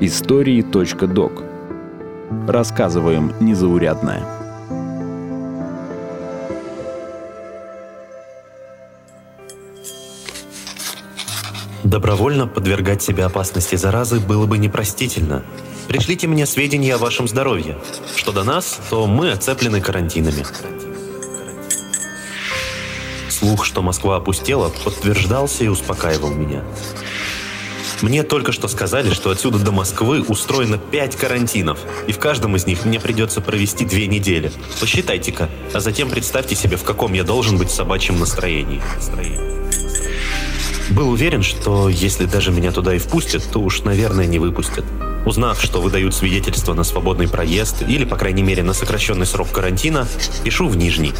Истории.док Рассказываем незаурядное. Добровольно подвергать себя опасности заразы было бы непростительно. Пришлите мне сведения о вашем здоровье. Что до нас, то мы оцеплены карантинами. Слух, что Москва опустела, подтверждался и успокаивал меня. Мне только что сказали, что отсюда до Москвы устроено пять карантинов, и в каждом из них мне придется провести две недели. Посчитайте-ка, а затем представьте себе, в каком я должен быть в собачьем настроении. Был уверен, что если даже меня туда и впустят, то уж, наверное, не выпустят. Узнав, что выдают свидетельство на свободный проезд или, по крайней мере, на сокращенный срок карантина, пишу в Нижний.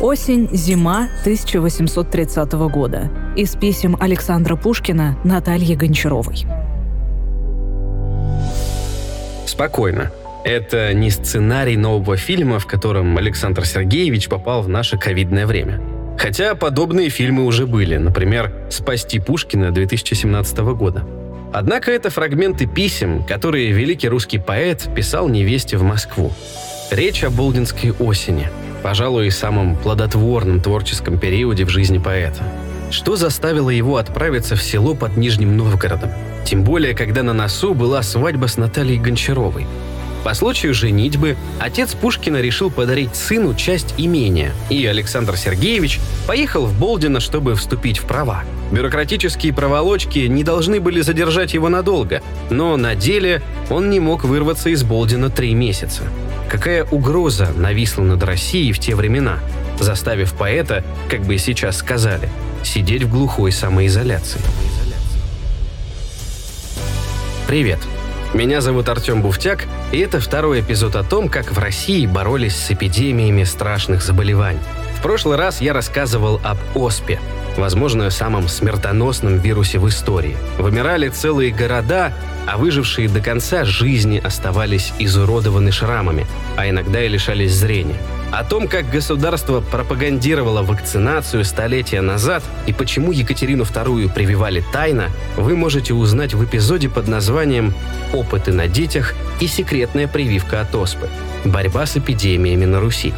Осень, зима 1830 года. Из писем Александра Пушкина Наталье Гончаровой. Спокойно. Это не сценарий нового фильма, в котором Александр Сергеевич попал в наше ковидное время. Хотя подобные фильмы уже были, например, «Спасти Пушкина» 2017 года. Однако это фрагменты писем, которые великий русский поэт писал невесте в Москву. Речь о Болдинской осени, пожалуй, самом плодотворном творческом периоде в жизни поэта. Что заставило его отправиться в село под Нижним Новгородом? Тем более, когда на носу была свадьба с Натальей Гончаровой – по случаю женитьбы отец Пушкина решил подарить сыну часть имения, и Александр Сергеевич поехал в Болдино, чтобы вступить в права. Бюрократические проволочки не должны были задержать его надолго, но на деле он не мог вырваться из Болдина три месяца. Какая угроза нависла над Россией в те времена, заставив поэта, как бы сейчас сказали, сидеть в глухой самоизоляции. Привет! Меня зовут Артем Буфтяк, и это второй эпизод о том, как в России боролись с эпидемиями страшных заболеваний. В прошлый раз я рассказывал об ОСПе, возможно, самом смертоносном вирусе в истории. Вымирали целые города, а выжившие до конца жизни оставались изуродованы шрамами, а иногда и лишались зрения. О том, как государство пропагандировало вакцинацию столетия назад и почему Екатерину II прививали тайно, вы можете узнать в эпизоде под названием «Опыты на детях и секретная прививка от оспы. Борьба с эпидемиями на Руси».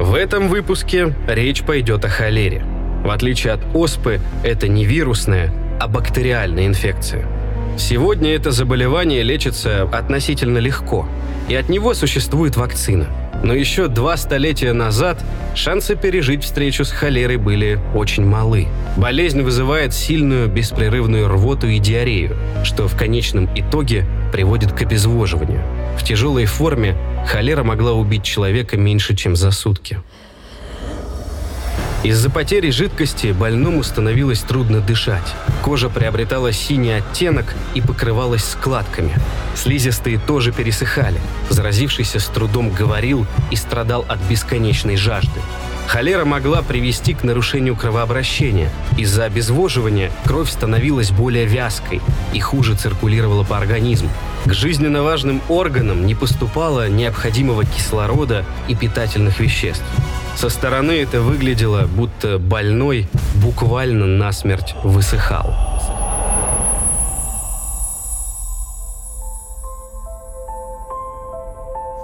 В этом выпуске речь пойдет о холере. В отличие от оспы, это не вирусная, а бактериальная инфекция – Сегодня это заболевание лечится относительно легко, и от него существует вакцина. Но еще два столетия назад шансы пережить встречу с холерой были очень малы. Болезнь вызывает сильную беспрерывную рвоту и диарею, что в конечном итоге приводит к обезвоживанию. В тяжелой форме холера могла убить человека меньше, чем за сутки. Из-за потери жидкости больному становилось трудно дышать. Кожа приобретала синий оттенок и покрывалась складками. Слизистые тоже пересыхали. Заразившийся с трудом говорил и страдал от бесконечной жажды. Холера могла привести к нарушению кровообращения. Из-за обезвоживания кровь становилась более вязкой и хуже циркулировала по организму. К жизненно важным органам не поступало необходимого кислорода и питательных веществ. Со стороны это выглядело, будто больной буквально насмерть высыхал.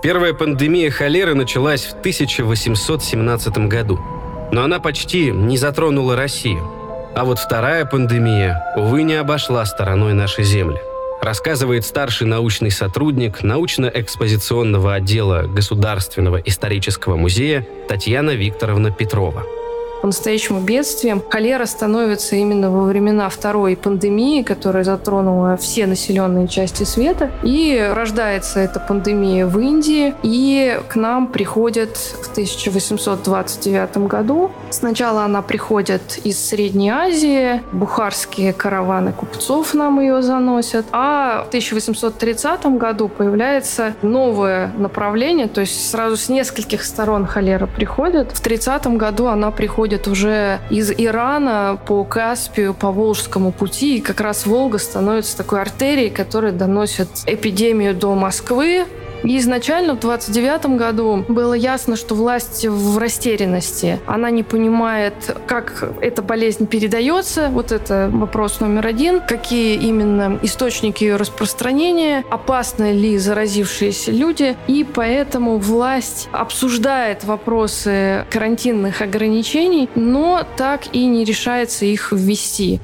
Первая пандемия холеры началась в 1817 году, но она почти не затронула Россию. А вот вторая пандемия, увы, не обошла стороной нашей земли рассказывает старший научный сотрудник научно-экспозиционного отдела Государственного исторического музея Татьяна Викторовна Петрова по-настоящему бедствием. Холера становится именно во времена второй пандемии, которая затронула все населенные части света. И рождается эта пандемия в Индии. И к нам приходит в 1829 году. Сначала она приходит из Средней Азии. Бухарские караваны купцов нам ее заносят. А в 1830 году появляется новое направление, то есть сразу с нескольких сторон холера приходит. В 30 году она приходит проходит уже из Ирана по Каспию, по Волжскому пути, и как раз Волга становится такой артерией, которая доносит эпидемию до Москвы, И изначально в 29 году было ясно, что власть в растерянности. Она не понимает, как эта болезнь передается. Вот это вопрос номер один. Какие именно источники ее распространения, опасны ли заразившиеся люди. И поэтому власть обсуждает вопросы карантинных ограничений, но так и не решается их ввести.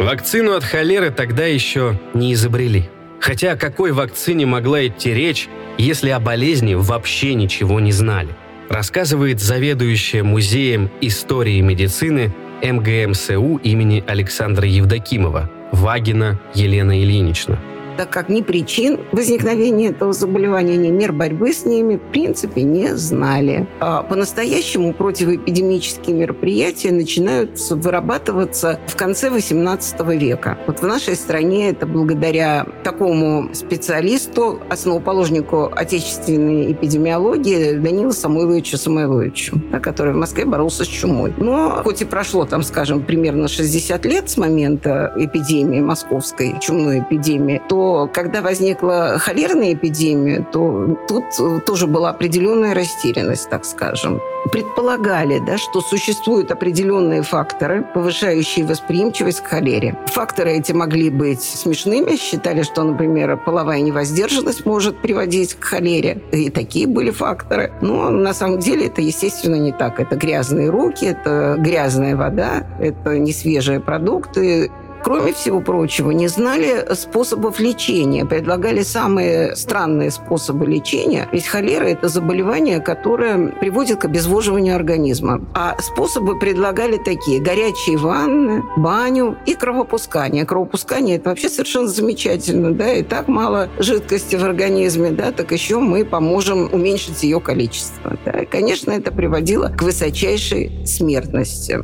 Вакцину от холеры тогда еще не изобрели. Хотя о какой вакцине могла идти речь, если о болезни вообще ничего не знали? Рассказывает заведующая музеем истории медицины МГМСУ имени Александра Евдокимова Вагина Елена Ильинична так как ни причин возникновения этого заболевания, ни мер борьбы с ними, в принципе, не знали. А по-настоящему противоэпидемические мероприятия начинают вырабатываться в конце XVIII века. Вот в нашей стране это благодаря такому специалисту, основоположнику отечественной эпидемиологии Данилу Самойловичу Самойловичу, который в Москве боролся с чумой. Но хоть и прошло, там, скажем, примерно 60 лет с момента эпидемии московской, чумной эпидемии, то когда возникла холерная эпидемия, то тут тоже была определенная растерянность, так скажем. Предполагали, да, что существуют определенные факторы, повышающие восприимчивость к холере. Факторы эти могли быть смешными. Считали, что, например, половая невоздержанность может приводить к холере. И такие были факторы. Но на самом деле это, естественно, не так. Это грязные руки, это грязная вода, это несвежие продукты, кроме всего прочего, не знали способов лечения, предлагали самые странные способы лечения. Ведь холера – это заболевание, которое приводит к обезвоживанию организма. А способы предлагали такие – горячие ванны, баню и кровопускание. Кровопускание – это вообще совершенно замечательно, да, и так мало жидкости в организме, да, так еще мы поможем уменьшить ее количество. Да. И, конечно, это приводило к высочайшей смертности.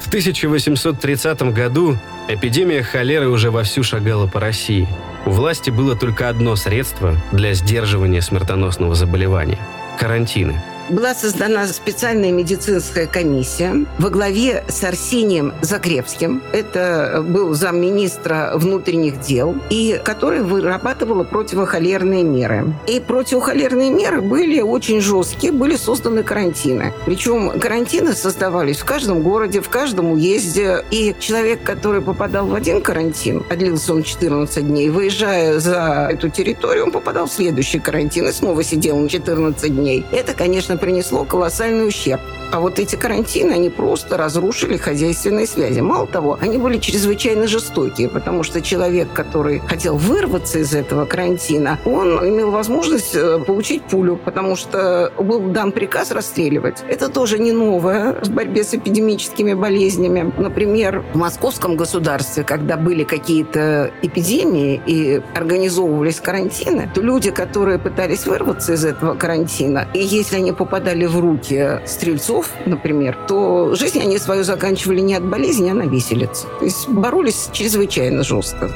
В 1830 году эпидемия холеры уже вовсю шагала по России. У власти было только одно средство для сдерживания смертоносного заболевания – карантины – была создана специальная медицинская комиссия во главе с Арсением Закревским. Это был замминистра внутренних дел, и который вырабатывала противохолерные меры. И противохолерные меры были очень жесткие, были созданы карантины. Причем карантины создавались в каждом городе, в каждом уезде. И человек, который попадал в один карантин, а длился он 14 дней, выезжая за эту территорию, он попадал в следующий карантин и снова сидел на 14 дней. Это, конечно, принесло колоссальный ущерб. А вот эти карантины, они просто разрушили хозяйственные связи. Мало того, они были чрезвычайно жестокие, потому что человек, который хотел вырваться из этого карантина, он имел возможность э, получить пулю, потому что был дан приказ расстреливать. Это тоже не новое в борьбе с эпидемическими болезнями. Например, в московском государстве, когда были какие-то эпидемии и организовывались карантины, то люди, которые пытались вырваться из этого карантина, и если они попадали в руки стрельцов, например, то жизнь они свою заканчивали не от болезни, а на виселице. То есть боролись чрезвычайно жестко.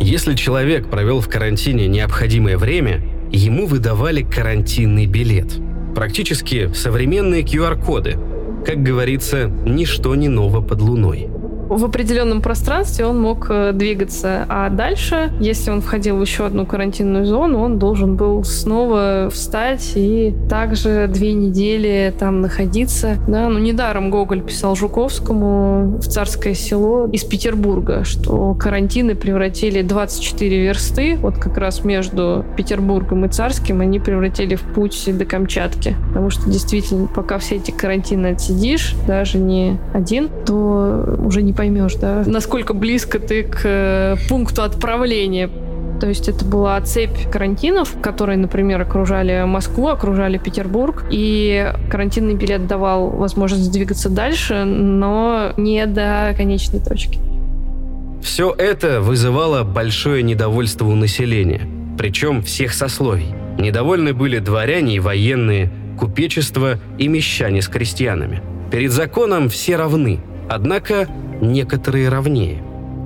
Если человек провел в карантине необходимое время, ему выдавали карантинный билет. Практически современные QR-коды. Как говорится, ничто не ново под луной в определенном пространстве он мог э, двигаться. А дальше, если он входил в еще одну карантинную зону, он должен был снова встать и также две недели там находиться. Да, ну недаром Гоголь писал Жуковскому в царское село из Петербурга, что карантины превратили 24 версты, вот как раз между Петербургом и Царским, они превратили в путь до Камчатки. Потому что действительно, пока все эти карантины отсидишь, даже не один, то уже не поймешь, да, насколько близко ты к э, пункту отправления. То есть это была цепь карантинов, которые, например, окружали Москву, окружали Петербург, и карантинный билет давал возможность двигаться дальше, но не до конечной точки. Все это вызывало большое недовольство у населения, причем всех сословий. Недовольны были дворяне и военные, купечество и мещане с крестьянами. Перед законом все равны, однако некоторые равнее.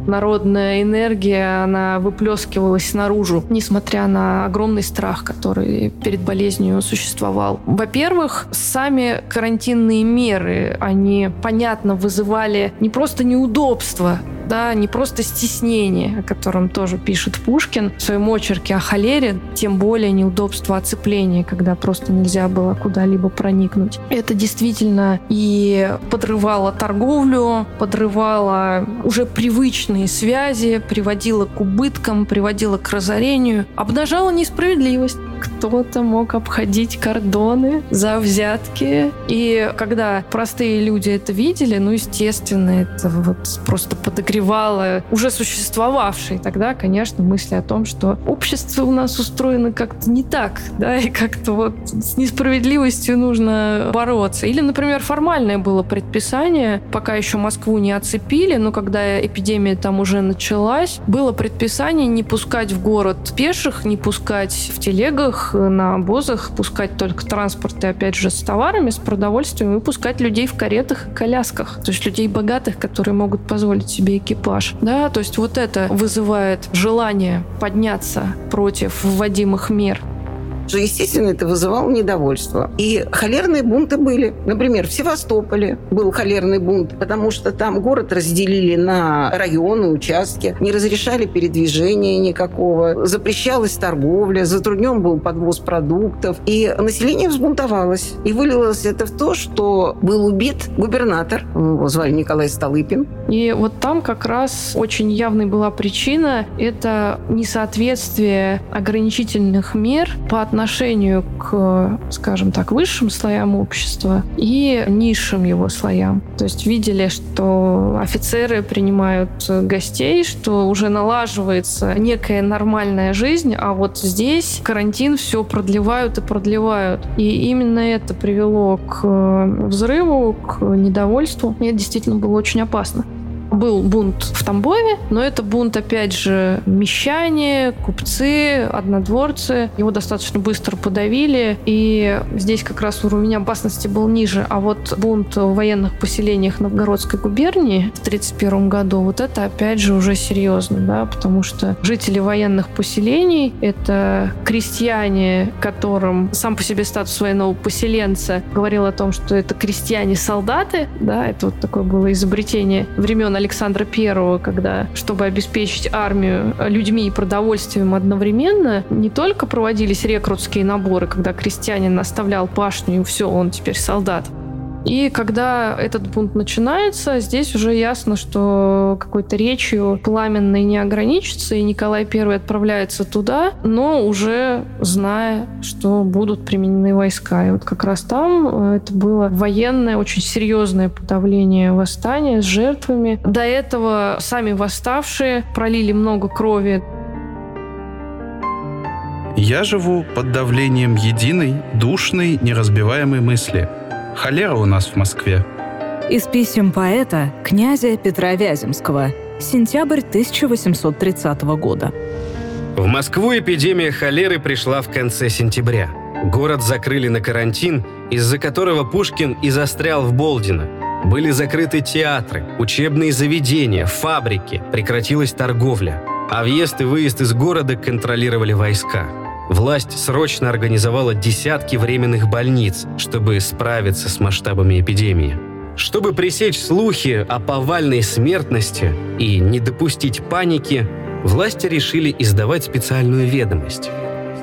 Народная энергия, она выплескивалась наружу, несмотря на огромный страх, который перед болезнью существовал. Во-первых, сами карантинные меры, они, понятно, вызывали не просто неудобства, да, не просто стеснение, о котором тоже пишет Пушкин в своем очерке о холере, тем более неудобство оцепления, когда просто нельзя было куда-либо проникнуть. Это действительно и подрывало торговлю, подрывало уже привычные связи, приводило к убыткам, приводило к разорению, обнажало несправедливость кто-то мог обходить кордоны за взятки. И когда простые люди это видели, ну, естественно, это вот просто подогревало уже существовавшие тогда, конечно, мысли о том, что общество у нас устроено как-то не так, да, и как-то вот с несправедливостью нужно бороться. Или, например, формальное было предписание, пока еще Москву не оцепили, но когда эпидемия там уже началась, было предписание не пускать в город пеших, не пускать в телегах телегах, на обозах, пускать только транспорты, опять же, с товарами, с продовольствием, и пускать людей в каретах и колясках. То есть людей богатых, которые могут позволить себе экипаж. Да, то есть вот это вызывает желание подняться против вводимых мер что, естественно, это вызывало недовольство. И холерные бунты были. Например, в Севастополе был холерный бунт, потому что там город разделили на районы, участки, не разрешали передвижения никакого, запрещалась торговля, затруднен был подвоз продуктов. И население взбунтовалось. И вылилось это в то, что был убит губернатор, его звали Николай Столыпин. И вот там как раз очень явной была причина – это несоответствие ограничительных мер по отношению к, скажем так, высшим слоям общества и низшим его слоям. То есть видели, что офицеры принимают гостей, что уже налаживается некая нормальная жизнь, а вот здесь карантин все продлевают и продлевают. И именно это привело к взрыву, к недовольству. И это действительно было очень опасно. Был бунт в Тамбове, но это бунт, опять же, мещане, купцы, однодворцы. Его достаточно быстро подавили, и здесь как раз уровень опасности был ниже. А вот бунт в военных поселениях Новгородской губернии в 1931 году, вот это, опять же, уже серьезно, да, потому что жители военных поселений — это крестьяне, которым сам по себе статус военного поселенца говорил о том, что это крестьяне-солдаты, да, это вот такое было изобретение времен Александра Первого, когда, чтобы обеспечить армию людьми и продовольствием одновременно, не только проводились рекрутские наборы, когда крестьянин оставлял пашню, и все, он теперь солдат, и когда этот бунт начинается, здесь уже ясно, что какой-то речью пламенной не ограничится, и Николай I отправляется туда, но уже зная, что будут применены войска. И вот как раз там э, это было военное, очень серьезное подавление восстания с жертвами. До этого сами восставшие пролили много крови. Я живу под давлением единой, душной, неразбиваемой мысли – Холера у нас в Москве. Из писем поэта князя Петра Вяземского. Сентябрь 1830 года. В Москву эпидемия холеры пришла в конце сентября. Город закрыли на карантин, из-за которого Пушкин и застрял в Болдино. Были закрыты театры, учебные заведения, фабрики, прекратилась торговля. А въезд и выезд из города контролировали войска – Власть срочно организовала десятки временных больниц, чтобы справиться с масштабами эпидемии. Чтобы пресечь слухи о повальной смертности и не допустить паники, власти решили издавать специальную ведомость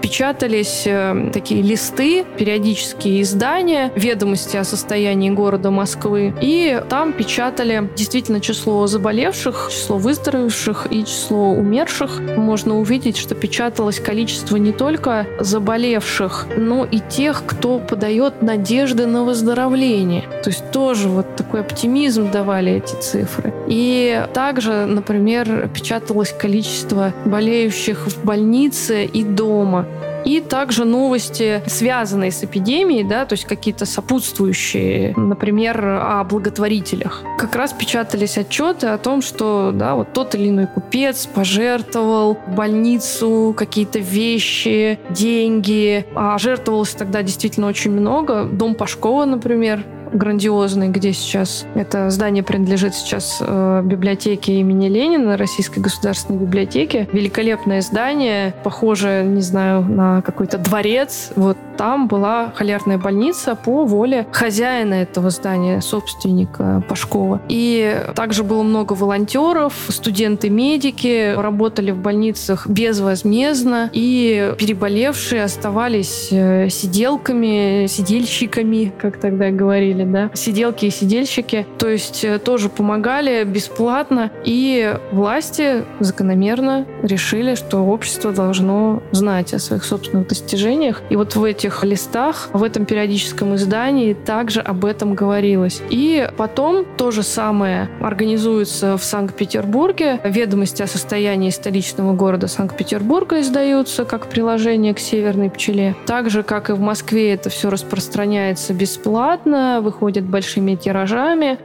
печатались э, такие листы, периодические издания, ведомости о состоянии города Москвы. И там печатали действительно число заболевших, число выздоровевших и число умерших. Можно увидеть, что печаталось количество не только заболевших, но и тех, кто подает надежды на выздоровление. То есть тоже вот такой оптимизм давали эти цифры. И также, например, печаталось количество болеющих в больнице и дома. И также новости, связанные с эпидемией, да, то есть какие-то сопутствующие, например, о благотворителях. Как раз печатались отчеты о том, что да, вот тот или иной купец пожертвовал больницу какие-то вещи, деньги. А жертвовалось тогда действительно очень много. Дом Пашкова, например, грандиозный, где сейчас это здание принадлежит сейчас э, библиотеке имени Ленина, Российской государственной библиотеке. Великолепное здание, похоже, не знаю, на какой-то дворец. Вот там была холерная больница по воле хозяина этого здания, собственника Пашкова. И также было много волонтеров, студенты-медики работали в больницах безвозмездно, и переболевшие оставались э, сиделками, сидельщиками, как тогда говорили, да, сиделки и сидельщики, то есть э, тоже помогали бесплатно, и власти закономерно решили, что общество должно знать о своих собственных достижениях. И вот в этих листах, в этом периодическом издании также об этом говорилось. И потом то же самое организуется в Санкт-Петербурге. Ведомости о состоянии столичного города Санкт-Петербурга издаются как приложение к «Северной пчеле». Так же, как и в Москве, это все распространяется бесплатно, выходит большими тиражами.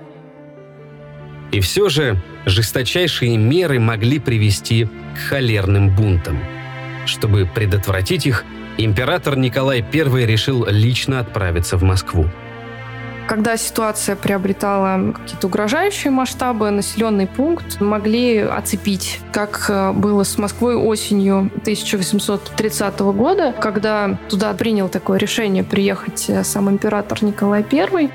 И все же жесточайшие меры могли привести к холерным бунтам. Чтобы предотвратить их, император Николай I решил лично отправиться в Москву. Когда ситуация приобретала какие-то угрожающие масштабы, населенный пункт могли оцепить, как э, было с Москвой осенью 1830 года, когда туда принял такое решение приехать э, сам император Николай I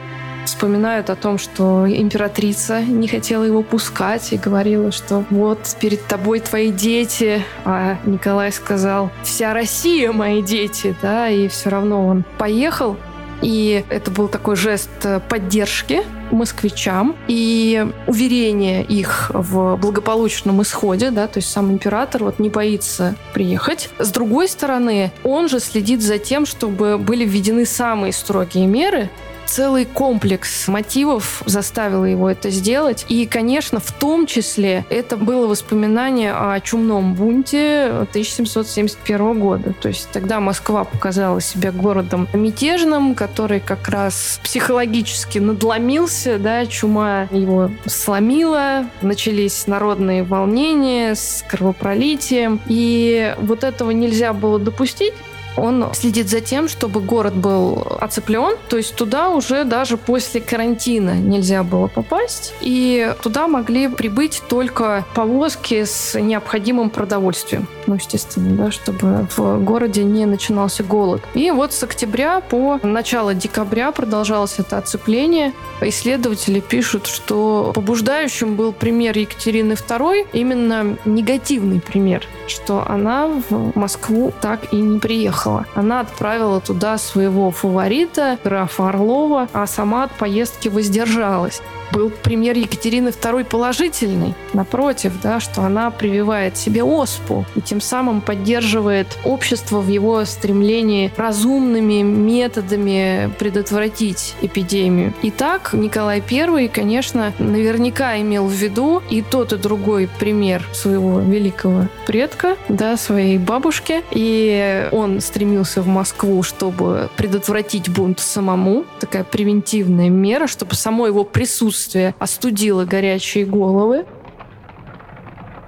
вспоминают о том, что императрица не хотела его пускать и говорила, что вот перед тобой твои дети, а Николай сказал, вся Россия мои дети, да, и все равно он поехал, и это был такой жест поддержки москвичам и уверение их в благополучном исходе, да, то есть сам император вот не боится приехать. С другой стороны, он же следит за тем, чтобы были введены самые строгие меры, целый комплекс мотивов заставил его это сделать. И, конечно, в том числе это было воспоминание о чумном бунте 1771 года. То есть тогда Москва показала себя городом мятежным, который как раз психологически надломился, да, чума его сломила, начались народные волнения с кровопролитием, и вот этого нельзя было допустить, он следит за тем, чтобы город был оцеплен, то есть туда уже даже после карантина нельзя было попасть, и туда могли прибыть только повозки с необходимым продовольствием. Ну, естественно, да, чтобы в городе не начинался голод. И вот с октября по начало декабря продолжалось это оцепление. Исследователи пишут, что побуждающим был пример Екатерины II, именно негативный пример, что она в Москву так и не приехала приехала. Она отправила туда своего фаворита, графа Орлова, а сама от поездки воздержалась был пример Екатерины II положительный. Напротив, да, что она прививает себе оспу и тем самым поддерживает общество в его стремлении разумными методами предотвратить эпидемию. Итак, Николай I, конечно, наверняка имел в виду и тот, и другой пример своего великого предка, да, своей бабушки. И он стремился в Москву, чтобы предотвратить бунт самому. Такая превентивная мера, чтобы само его присутствие присутствие остудило горячие головы.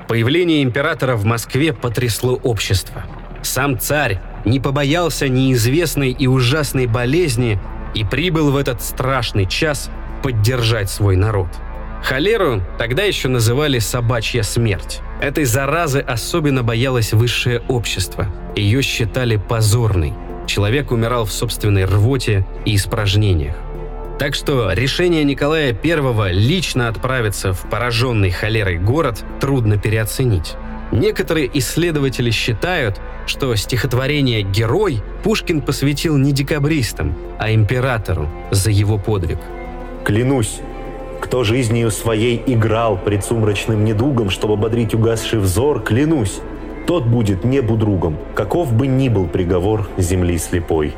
Появление императора в Москве потрясло общество. Сам царь не побоялся неизвестной и ужасной болезни и прибыл в этот страшный час поддержать свой народ. Холеру тогда еще называли «собачья смерть». Этой заразы особенно боялось высшее общество. Ее считали позорной. Человек умирал в собственной рвоте и испражнениях. Так что решение Николая I лично отправиться в пораженный холерой город трудно переоценить. Некоторые исследователи считают, что стихотворение «Герой» Пушкин посвятил не декабристам, а императору за его подвиг. «Клянусь, кто жизнью своей играл пред сумрачным недугом, чтобы бодрить угасший взор, клянусь, тот будет небу другом, каков бы ни был приговор земли слепой».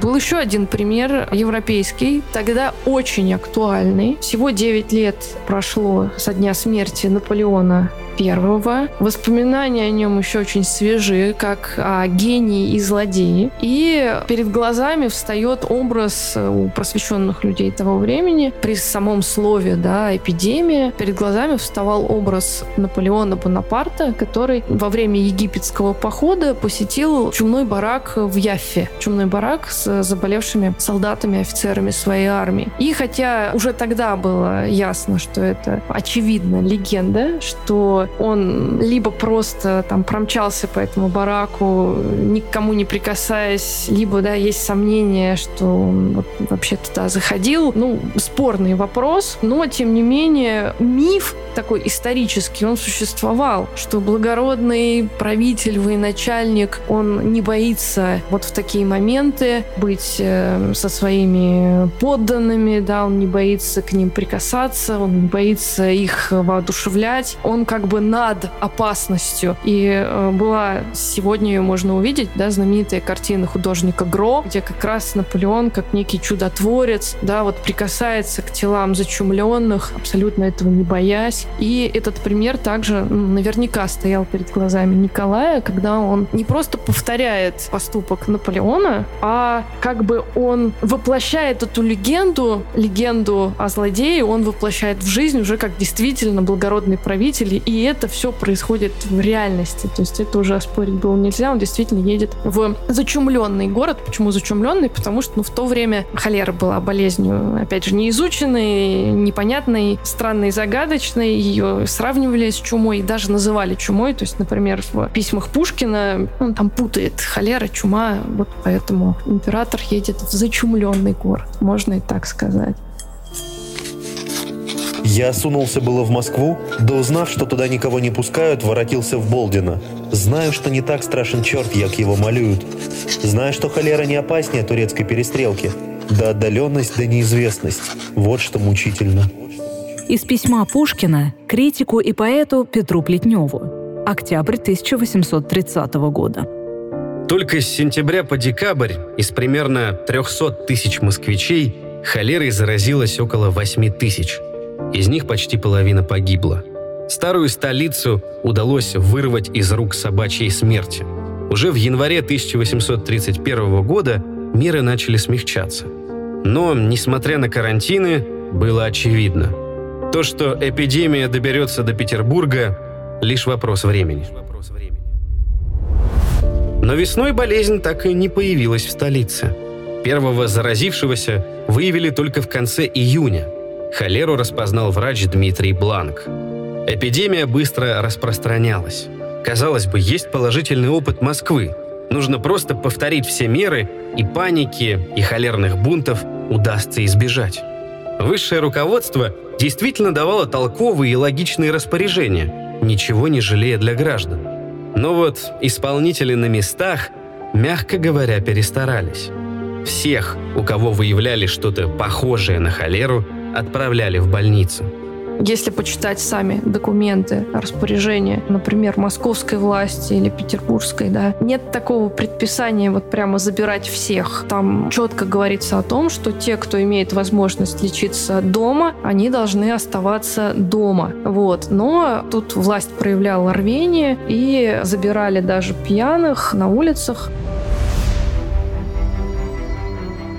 Был еще один пример европейский, тогда очень актуальный. Всего 9 лет прошло со дня смерти Наполеона I. Воспоминания о нем еще очень свежи, как о гении и злодеи. И перед глазами встает образ у просвещенных людей того времени. При самом слове да, «эпидемия» перед глазами вставал образ Наполеона Бонапарта, который во время египетского похода посетил чумной барак в Яффе. Чумной барак с заболевшими солдатами, офицерами своей армии. И хотя уже тогда было ясно, что это очевидно легенда, что он либо просто там промчался по этому бараку, никому не прикасаясь, либо, да, есть сомнение, что он вот, вообще туда заходил. Ну, спорный вопрос, но, тем не менее, миф такой исторический, он существовал, что благородный правитель, военачальник, он не боится вот в такие моменты быть э, со своими подданными, да, он не боится к ним прикасаться, он не боится их воодушевлять, он как бы над опасностью. И э, была сегодня ее можно увидеть, да, знаменитая картина художника Гро, где как раз Наполеон, как некий чудотворец, да, вот прикасается к телам зачумленных, абсолютно этого не боясь. И этот пример также наверняка стоял перед глазами Николая, когда он не просто повторяет поступок Наполеона, а как бы он воплощает эту легенду, легенду о злодее, он воплощает в жизнь уже как действительно благородный правитель, и это все происходит в реальности. То есть это уже оспорить было нельзя, он действительно едет в зачумленный город. Почему зачумленный? Потому что ну, в то время холера была болезнью, опять же, неизученной, непонятной, странной, загадочной. Ее сравнивали с чумой даже называли чумой. То есть, например, в письмах Пушкина он там путает холера, чума. Вот поэтому император едет в зачумленный город. Можно и так сказать. Я сунулся было в Москву, да узнав, что туда никого не пускают, воротился в Болдино. Знаю, что не так страшен черт, як его малюют. Знаю, что холера не опаснее турецкой перестрелки. Да отдаленность, да неизвестность. Вот что мучительно. Из письма Пушкина критику и поэту Петру Плетневу. Октябрь 1830 года. Только с сентября по декабрь из примерно 300 тысяч москвичей холерой заразилось около 8 тысяч – из них почти половина погибла. Старую столицу удалось вырвать из рук собачьей смерти. Уже в январе 1831 года меры начали смягчаться. Но, несмотря на карантины, было очевидно. То, что эпидемия доберется до Петербурга, лишь вопрос времени. Но весной болезнь так и не появилась в столице. Первого заразившегося выявили только в конце июня – Холеру распознал врач Дмитрий Бланк. Эпидемия быстро распространялась. Казалось бы, есть положительный опыт Москвы. Нужно просто повторить все меры, и паники, и холерных бунтов удастся избежать. Высшее руководство действительно давало толковые и логичные распоряжения, ничего не жалея для граждан. Но вот исполнители на местах, мягко говоря, перестарались. Всех, у кого выявляли что-то похожее на холеру, отправляли в больницу. Если почитать сами документы, распоряжения, например, московской власти или петербургской, да, нет такого предписания вот прямо забирать всех. Там четко говорится о том, что те, кто имеет возможность лечиться дома, они должны оставаться дома. Вот. Но тут власть проявляла рвение и забирали даже пьяных на улицах.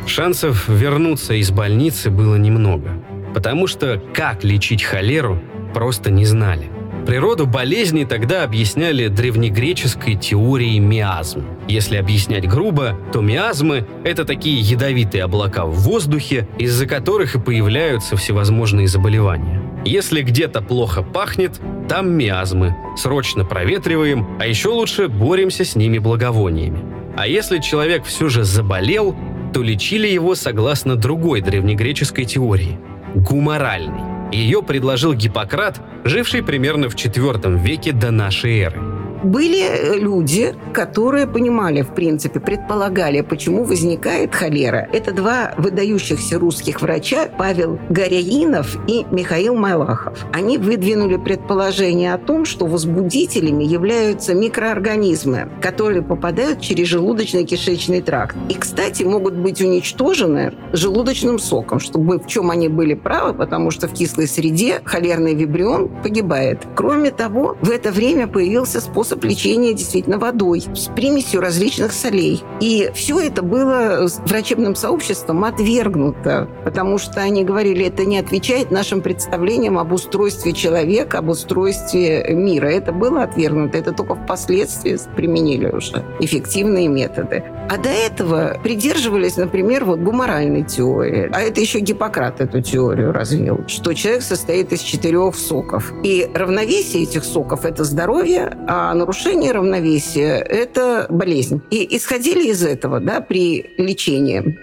Шансов вернуться из больницы было немного, потому что как лечить холеру просто не знали. Природу болезни тогда объясняли древнегреческой теорией миазм. Если объяснять грубо, то миазмы – это такие ядовитые облака в воздухе, из-за которых и появляются всевозможные заболевания. Если где-то плохо пахнет, там миазмы. Срочно проветриваем, а еще лучше боремся с ними благовониями. А если человек все же заболел, то лечили его согласно другой древнегреческой теории – гуморальной. Ее предложил Гиппократ, живший примерно в IV веке до нашей эры. Были люди, которые понимали, в принципе, предполагали, почему возникает холера. Это два выдающихся русских врача, Павел Горяинов и Михаил Малахов. Они выдвинули предположение о том, что возбудителями являются микроорганизмы, которые попадают через желудочно-кишечный тракт. И, кстати, могут быть уничтожены желудочным соком, чтобы в чем они были правы, потому что в кислой среде холерный вибрион погибает. Кроме того, в это время появился способ лечения действительно водой с примесью различных солей. И все это было врачебным сообществом отвергнуто, потому что они говорили, это не отвечает нашим представлениям об устройстве человека, об устройстве мира. Это было отвергнуто, это только впоследствии применили уже эффективные методы. А до этого придерживались, например, вот гуморальной теории. А это еще Гиппократ эту теорию развил, что человек состоит из четырех соков. И равновесие этих соков – это здоровье, а нарушение равновесия – это болезнь. И исходили из этого да, при лечении.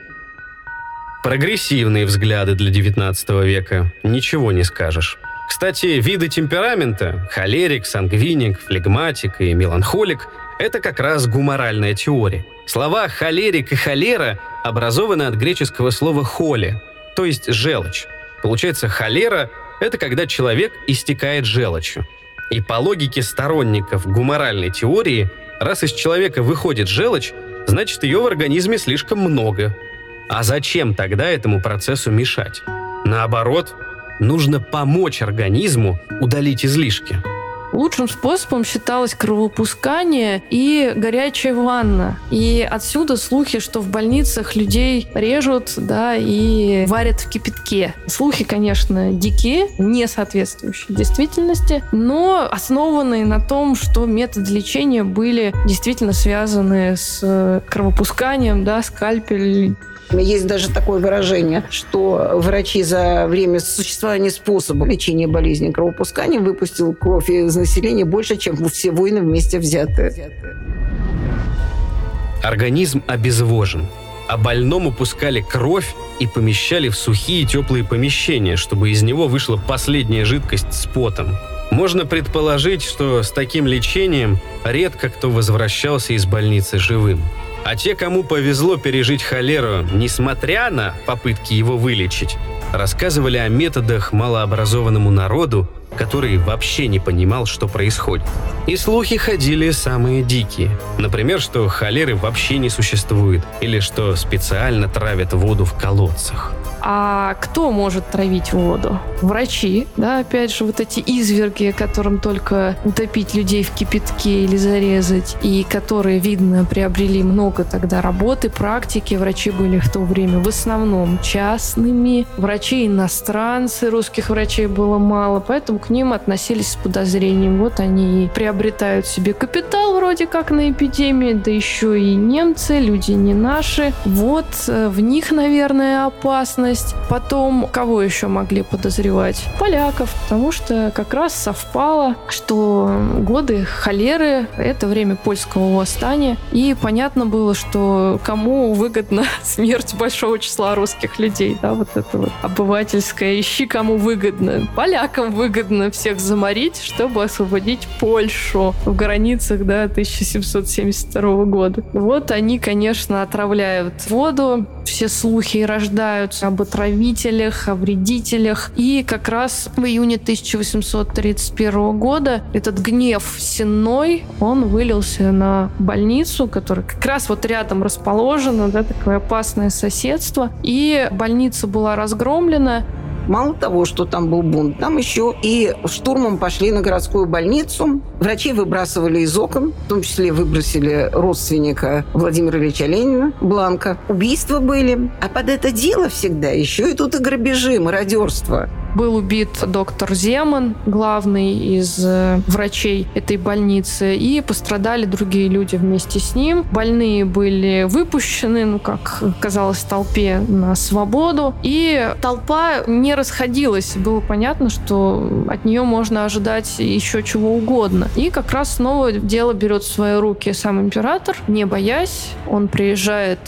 Прогрессивные взгляды для 19 века. Ничего не скажешь. Кстати, виды темперамента – холерик, сангвиник, флегматик и меланхолик – это как раз гуморальная теория. Слова «холерик» и «холера» образованы от греческого слова «холи», то есть «желчь». Получается, холера – это когда человек истекает желчью. И по логике сторонников гуморальной теории, раз из человека выходит желчь, значит ее в организме слишком много. А зачем тогда этому процессу мешать? Наоборот, нужно помочь организму удалить излишки. Лучшим способом считалось кровопускание и горячая ванна. И отсюда слухи, что в больницах людей режут, да, и варят в кипятке. Слухи, конечно, дикие, не соответствующие действительности, но основанные на том, что методы лечения были действительно связаны с кровопусканием, да, скальпель, есть даже такое выражение, что врачи за время существования способа лечения болезни кровопускания выпустил кровь из населения больше, чем все войны вместе взятые. Организм обезвожен, а больному пускали кровь и помещали в сухие теплые помещения, чтобы из него вышла последняя жидкость с потом. Можно предположить, что с таким лечением редко кто возвращался из больницы живым. А те, кому повезло пережить холеру, несмотря на попытки его вылечить, рассказывали о методах малообразованному народу, который вообще не понимал, что происходит. И слухи ходили самые дикие. Например, что холеры вообще не существует, или что специально травят воду в колодцах. А кто может травить воду? Врачи, да, опять же, вот эти изверги, которым только утопить людей в кипятке или зарезать, и которые, видно, приобрели много тогда работы, практики. Врачи были в то время в основном частными. Врачи иностранцы, русских врачей было мало, поэтому к ним относились с подозрением. Вот они и приобретают себе капитал вроде как на эпидемии, да еще и немцы, люди не наши. Вот э, в них, наверное, опасность опасность. Потом, кого еще могли подозревать? Поляков, потому что как раз совпало, что годы холеры — это время польского восстания, и понятно было, что кому выгодна смерть большого числа русских людей, да, вот это вот обывательское, ищи кому выгодно. Полякам выгодно всех заморить, чтобы освободить Польшу в границах, да, 1772 года. Вот они, конечно, отравляют воду, все слухи рождаются об отравителях, о вредителях. И как раз в июне 1831 года этот гнев сенной, он вылился на больницу, которая как раз вот рядом расположена, да, такое опасное соседство. И больница была разгромлена, Мало того, что там был бунт, там еще и штурмом пошли на городскую больницу. Врачи выбрасывали из окон, в том числе выбросили родственника Владимира Ильича Ленина, Бланка. Убийства были. А под это дело всегда еще и тут и грабежи, мародерство. Был убит доктор Земан, главный из э, врачей этой больницы, и пострадали другие люди вместе с ним. Больные были выпущены, ну, как казалось толпе, на свободу. И толпа не расходилась. Было понятно, что от нее можно ожидать еще чего угодно. И как раз снова дело берет в свои руки сам император, не боясь. Он приезжает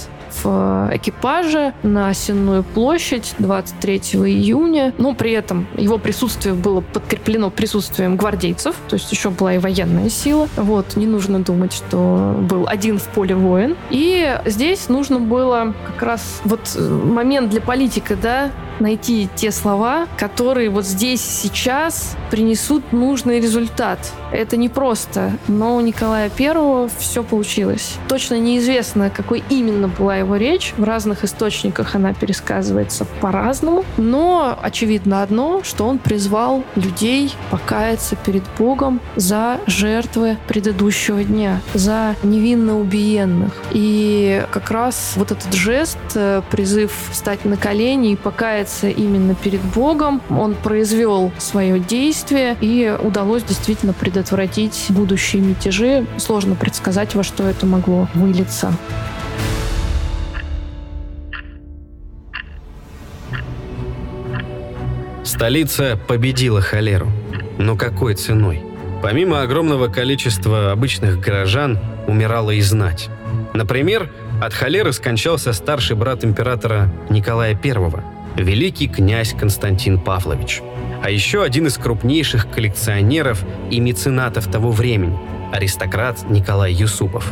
э, экипажа на Сенную площадь 23 июня. Но при этом его присутствие было подкреплено присутствием гвардейцев, то есть еще была и военная сила. Вот, не нужно думать, что был один в поле воин. И здесь нужно было как раз вот э, момент для политика, да, найти те слова, которые вот здесь сейчас принесут нужный результат. Это не просто, но у Николая Первого все получилось. Точно неизвестно, какой именно была его речь. В разных источниках она пересказывается по-разному. Но очевидно одно, что он призвал людей покаяться перед Богом за жертвы предыдущего дня, за невинно убиенных. И как раз вот этот жест, э, призыв встать на колени и покаяться именно перед Богом, он произвел свое действие и удалось действительно предотвратить будущие мятежи. Сложно предсказать, во что это могло вылиться. Столица победила холеру. Но какой ценой? Помимо огромного количества обычных горожан, умирала и знать. Например, от холеры скончался старший брат императора Николая I, великий князь Константин Павлович – а еще один из крупнейших коллекционеров и меценатов того времени – аристократ Николай Юсупов.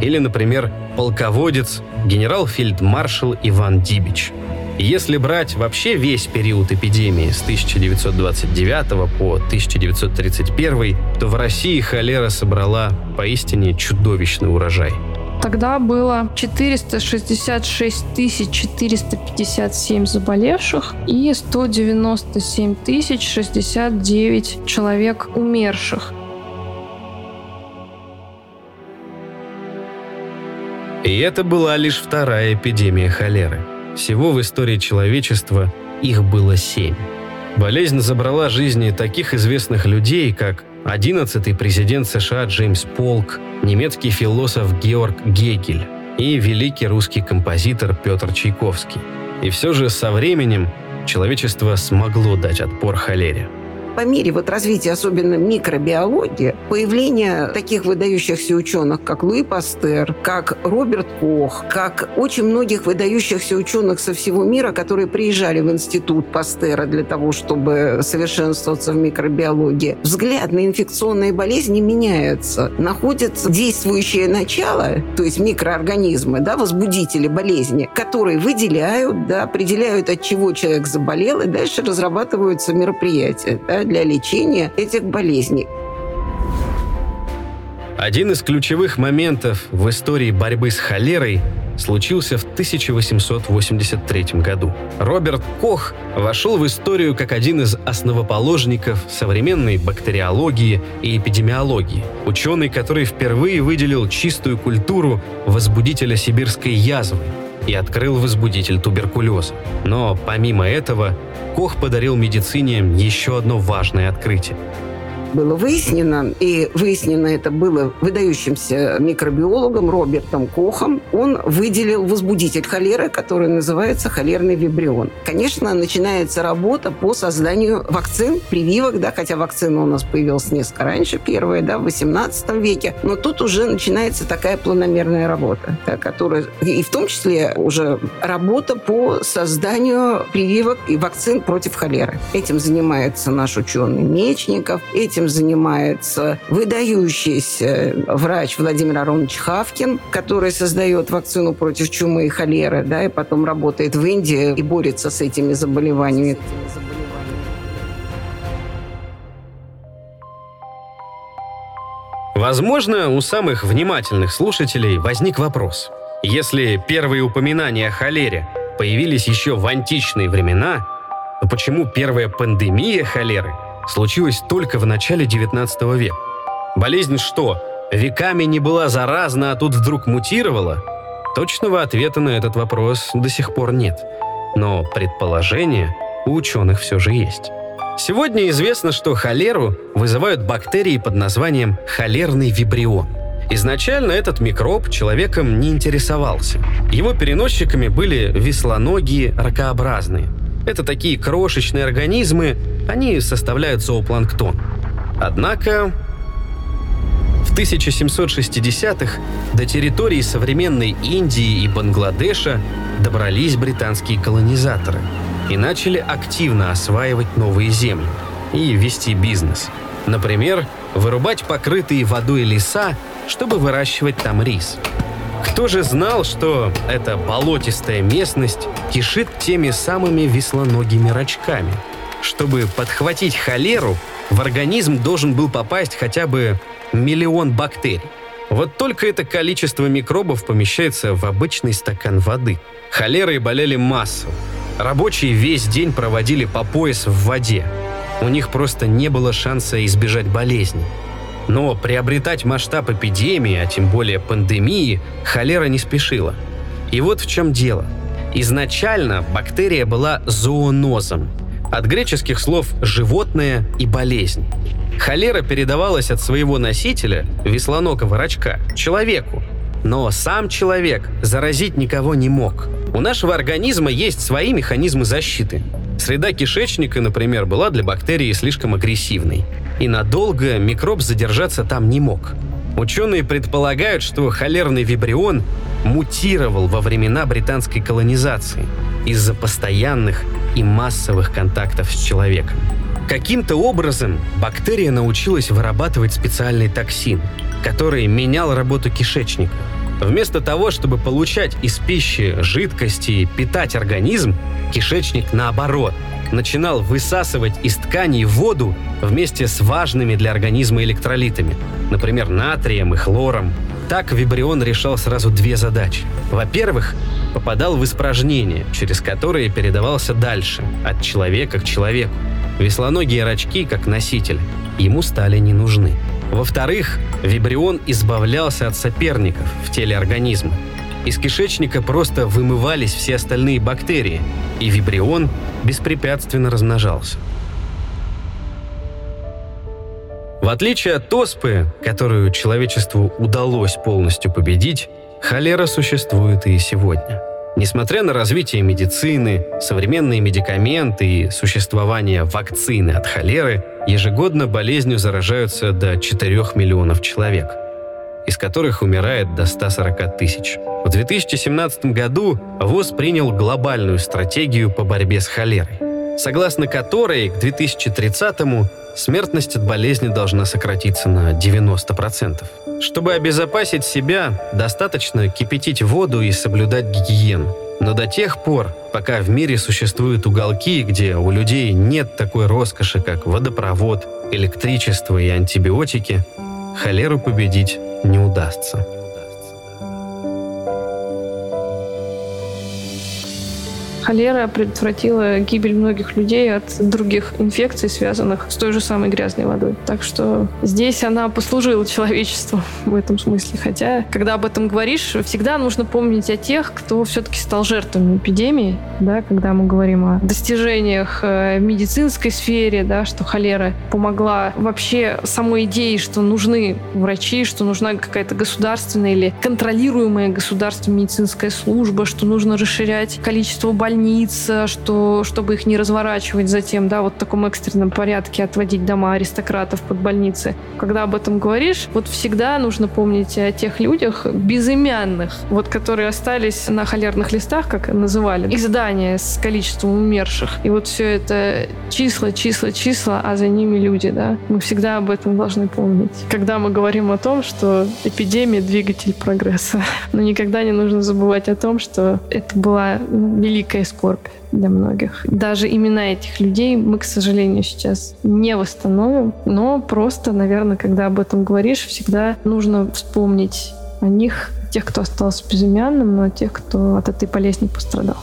Или, например, полководец, генерал-фельдмаршал Иван Дибич. Если брать вообще весь период эпидемии с 1929 по 1931, то в России холера собрала поистине чудовищный урожай – Тогда было 466 457 заболевших и 197 069 человек умерших. И это была лишь вторая эпидемия холеры. Всего в истории человечества их было семь. Болезнь забрала жизни таких известных людей, как 11-й президент США Джеймс Полк, немецкий философ Георг Гегель и великий русский композитор Петр Чайковский. И все же со временем человечество смогло дать отпор холере – по мере вот развития, особенно микробиологии, появление таких выдающихся ученых, как Луи Пастер, как Роберт Кох, как очень многих выдающихся ученых со всего мира, которые приезжали в институт Пастера для того, чтобы совершенствоваться в микробиологии, взгляд на инфекционные болезни меняется. Находится действующее начало, то есть микроорганизмы, да, возбудители болезни, которые выделяют, да, определяют, от чего человек заболел, и дальше разрабатываются мероприятия. Да, для лечения этих болезней. Один из ключевых моментов в истории борьбы с холерой случился в 1883 году. Роберт Кох вошел в историю как один из основоположников современной бактериологии и эпидемиологии. Ученый, который впервые выделил чистую культуру возбудителя сибирской язвы и открыл возбудитель туберкулеза. Но помимо этого, Кох подарил медицине еще одно важное открытие было выяснено, и выяснено это было выдающимся микробиологом Робертом Кохом, он выделил возбудитель холеры, который называется холерный вибрион. Конечно, начинается работа по созданию вакцин, прививок, да, хотя вакцина у нас появилась несколько раньше, первая, да, в 18 веке, но тут уже начинается такая планомерная работа, да, которая, и в том числе уже работа по созданию прививок и вакцин против холеры. Этим занимается наш ученый Мечников, этим этим занимается выдающийся врач Владимир Аронович Хавкин, который создает вакцину против чумы и холеры, да, и потом работает в Индии и борется с этими заболеваниями. Возможно, у самых внимательных слушателей возник вопрос. Если первые упоминания о холере появились еще в античные времена, то почему первая пандемия холеры случилось только в начале 19 века. Болезнь что, веками не была заразна, а тут вдруг мутировала? Точного ответа на этот вопрос до сих пор нет. Но предположения у ученых все же есть. Сегодня известно, что холеру вызывают бактерии под названием холерный вибрион. Изначально этот микроб человеком не интересовался. Его переносчиками были веслоногие ракообразные – это такие крошечные организмы, они составляют зоопланктон. Однако В 1760-х до территории современной Индии и Бангладеша добрались британские колонизаторы и начали активно осваивать новые земли и вести бизнес. Например, вырубать покрытые водой леса, чтобы выращивать там рис. Кто же знал, что эта болотистая местность кишит теми самыми веслоногими рачками? Чтобы подхватить холеру, в организм должен был попасть хотя бы миллион бактерий. Вот только это количество микробов помещается в обычный стакан воды. Холерой болели массово. Рабочие весь день проводили по пояс в воде. У них просто не было шанса избежать болезни. Но приобретать масштаб эпидемии, а тем более пандемии, холера не спешила. И вот в чем дело. Изначально бактерия была зоонозом, от греческих слов «животное» и «болезнь». Холера передавалась от своего носителя, веслоногого рачка, человеку. Но сам человек заразить никого не мог. У нашего организма есть свои механизмы защиты. Среда кишечника, например, была для бактерии слишком агрессивной. И надолго микроб задержаться там не мог. Ученые предполагают, что холерный вибрион мутировал во времена британской колонизации из-за постоянных и массовых контактов с человеком. Каким-то образом бактерия научилась вырабатывать специальный токсин, который менял работу кишечника. Вместо того, чтобы получать из пищи жидкости и питать организм, кишечник наоборот начинал высасывать из тканей воду вместе с важными для организма электролитами, например, натрием и хлором. Так вибрион решал сразу две задачи. Во-первых, попадал в испражнения, через которые передавался дальше, от человека к человеку. Веслоногие рачки, как носитель, ему стали не нужны. Во-вторых, вибрион избавлялся от соперников в теле организма. Из кишечника просто вымывались все остальные бактерии, и вибрион беспрепятственно размножался. В отличие от оспы, которую человечеству удалось полностью победить, холера существует и сегодня – Несмотря на развитие медицины, современные медикаменты и существование вакцины от холеры, ежегодно болезнью заражаются до 4 миллионов человек, из которых умирает до 140 тысяч. В 2017 году ВОЗ принял глобальную стратегию по борьбе с холерой, согласно которой к 2030-му смертность от болезни должна сократиться на 90%. Чтобы обезопасить себя, достаточно кипятить воду и соблюдать гигиену. Но до тех пор, пока в мире существуют уголки, где у людей нет такой роскоши, как водопровод, электричество и антибиотики, холеру победить не удастся. Холера предотвратила гибель многих людей от других инфекций, связанных с той же самой грязной водой. Так что здесь она послужила человечеству в этом смысле. Хотя, когда об этом говоришь, всегда нужно помнить о тех, кто все-таки стал жертвами эпидемии, да, когда мы говорим о достижениях э, в медицинской сфере, да, что холера помогла вообще самой идее, что нужны врачи, что нужна какая-то государственная или контролируемая государственная медицинская служба, что нужно расширять количество больниц больниц, что, чтобы их не разворачивать затем, да, вот в таком экстренном порядке отводить дома аристократов под больницы. Когда об этом говоришь, вот всегда нужно помнить о тех людях безымянных, вот которые остались на холерных листах, как называли, издания с количеством умерших. И вот все это числа, числа, числа, а за ними люди, да. Мы всегда об этом должны помнить. Когда мы говорим о том, что эпидемия — двигатель прогресса. Но никогда не нужно забывать о том, что это была великая скорбь для многих. Даже имена этих людей мы, к сожалению, сейчас не восстановим, но просто, наверное, когда об этом говоришь, всегда нужно вспомнить о них, тех, кто остался безымянным, но тех, кто от этой болезни пострадал.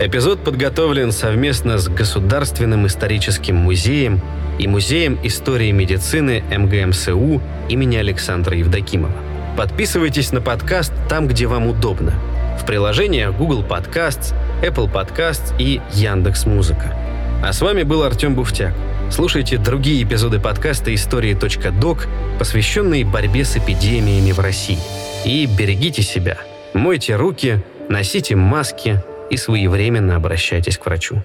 Эпизод подготовлен совместно с Государственным историческим музеем и Музеем истории медицины МГМСУ имени Александра Евдокимова. Подписывайтесь на подкаст там, где вам удобно. В приложениях Google Podcasts, Apple Podcasts и Яндекс Музыка. А с вами был Артем Буфтяк. Слушайте другие эпизоды подкаста «Истории.док», посвященные борьбе с эпидемиями в России. И берегите себя. Мойте руки, носите маски и своевременно обращайтесь к врачу.